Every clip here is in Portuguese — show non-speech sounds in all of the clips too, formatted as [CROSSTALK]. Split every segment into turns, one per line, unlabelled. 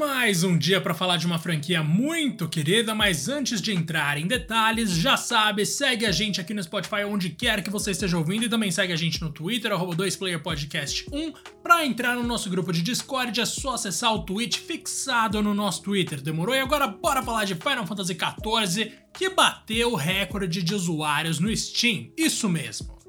Mais um dia para falar de uma franquia muito querida, mas antes de entrar em detalhes, já sabe, segue a gente aqui no Spotify onde quer que você esteja ouvindo e também segue a gente no Twitter, 2playerpodcast1. Para entrar no nosso grupo de Discord é só acessar o tweet fixado no nosso Twitter, demorou? E agora bora falar de Final Fantasy XIV, que bateu o recorde de usuários no Steam, isso mesmo.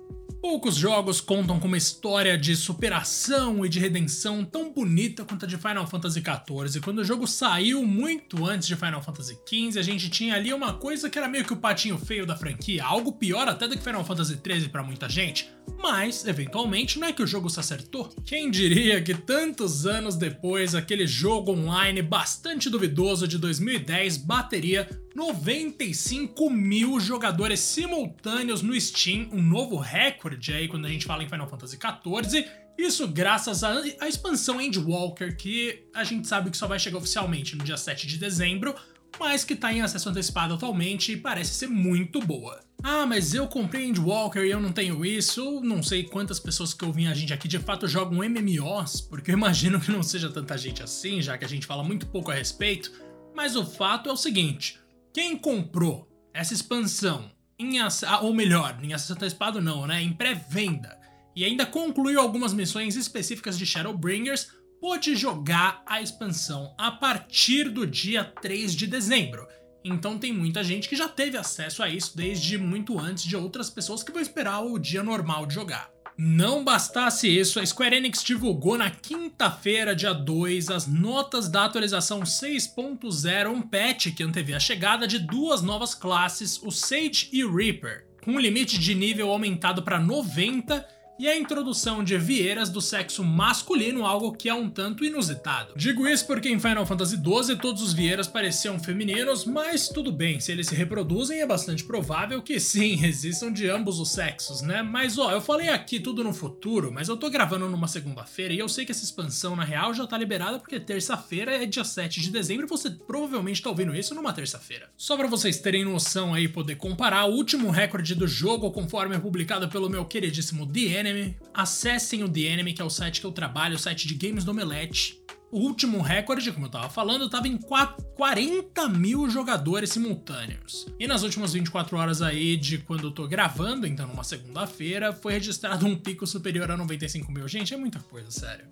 Poucos jogos contam com uma história de superação e de redenção tão bonita quanto a de Final Fantasy XIV. Quando o jogo saiu muito antes de Final Fantasy XV, a gente tinha ali uma coisa que era meio que o patinho feio da franquia, algo pior até do que Final Fantasy XIII para muita gente. Mas, eventualmente, não é que o jogo se acertou? Quem diria que tantos anos depois, aquele jogo online bastante duvidoso de 2010 bateria 95 mil jogadores simultâneos no Steam, um novo recorde aí quando a gente fala em Final Fantasy XIV. Isso graças à, à expansão Endwalker, que a gente sabe que só vai chegar oficialmente no dia 7 de dezembro, mas que está em acesso antecipado atualmente e parece ser muito boa. Ah, mas eu comprei Endwalker e eu não tenho isso. Não sei quantas pessoas que ouvem a gente aqui de fato jogam MMOs, porque eu imagino que não seja tanta gente assim, já que a gente fala muito pouco a respeito. Mas o fato é o seguinte: quem comprou essa expansão em ah, ou melhor, em acesso antecipado não, né? Em pré-venda e ainda concluiu algumas missões específicas de Shadowbringers, pôde jogar a expansão a partir do dia 3 de dezembro. Então tem muita gente que já teve acesso a isso desde muito antes de outras pessoas que vão esperar o dia normal de jogar. Não bastasse isso, a Square Enix divulgou na quinta-feira, dia 2, as notas da atualização 6.0, um patch que antevê a chegada de duas novas classes, o Sage e Reaper, com um limite de nível aumentado para 90 e a introdução de vieiras do sexo masculino, algo que é um tanto inusitado. Digo isso porque em Final Fantasy XII todos os vieiras pareciam femininos, mas tudo bem, se eles se reproduzem é bastante provável que sim, [LAUGHS] existam de ambos os sexos, né? Mas ó, eu falei aqui tudo no futuro, mas eu tô gravando numa segunda-feira e eu sei que essa expansão na real já tá liberada porque terça-feira é dia 7 de dezembro e você provavelmente tá ouvindo isso numa terça-feira. Só para vocês terem noção aí poder comparar, o último recorde do jogo conforme é publicado pelo meu queridíssimo The Enemy. Acessem o The Enemy, que é o site que eu trabalho, o site de games do Omelete. O último recorde, como eu tava falando, tava em 40 mil jogadores simultâneos. E nas últimas 24 horas aí de quando eu tô gravando, então numa segunda-feira, foi registrado um pico superior a 95 mil. Gente, é muita coisa, sério.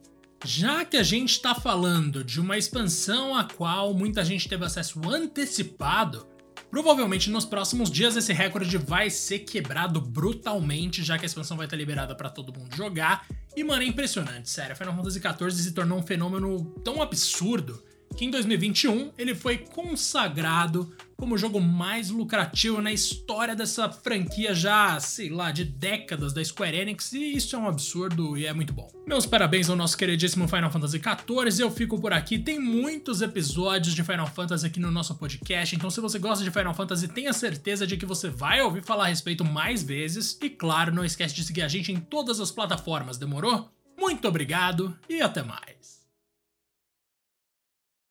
Já que a gente está falando de uma expansão a qual muita gente teve acesso antecipado, Provavelmente nos próximos dias esse recorde vai ser quebrado brutalmente, já que a expansão vai estar liberada para todo mundo jogar. E mano, é impressionante, sério. Final Fantasy XIV se tornou um fenômeno tão absurdo que em 2021 ele foi consagrado como o jogo mais lucrativo na história dessa franquia já, sei lá, de décadas da Square Enix, e isso é um absurdo e é muito bom. Meus parabéns ao nosso queridíssimo Final Fantasy XIV, eu fico por aqui, tem muitos episódios de Final Fantasy aqui no nosso podcast, então se você gosta de Final Fantasy, tenha certeza de que você vai ouvir falar a respeito mais vezes, e claro, não esquece de seguir a gente em todas as plataformas, demorou? Muito obrigado e até mais!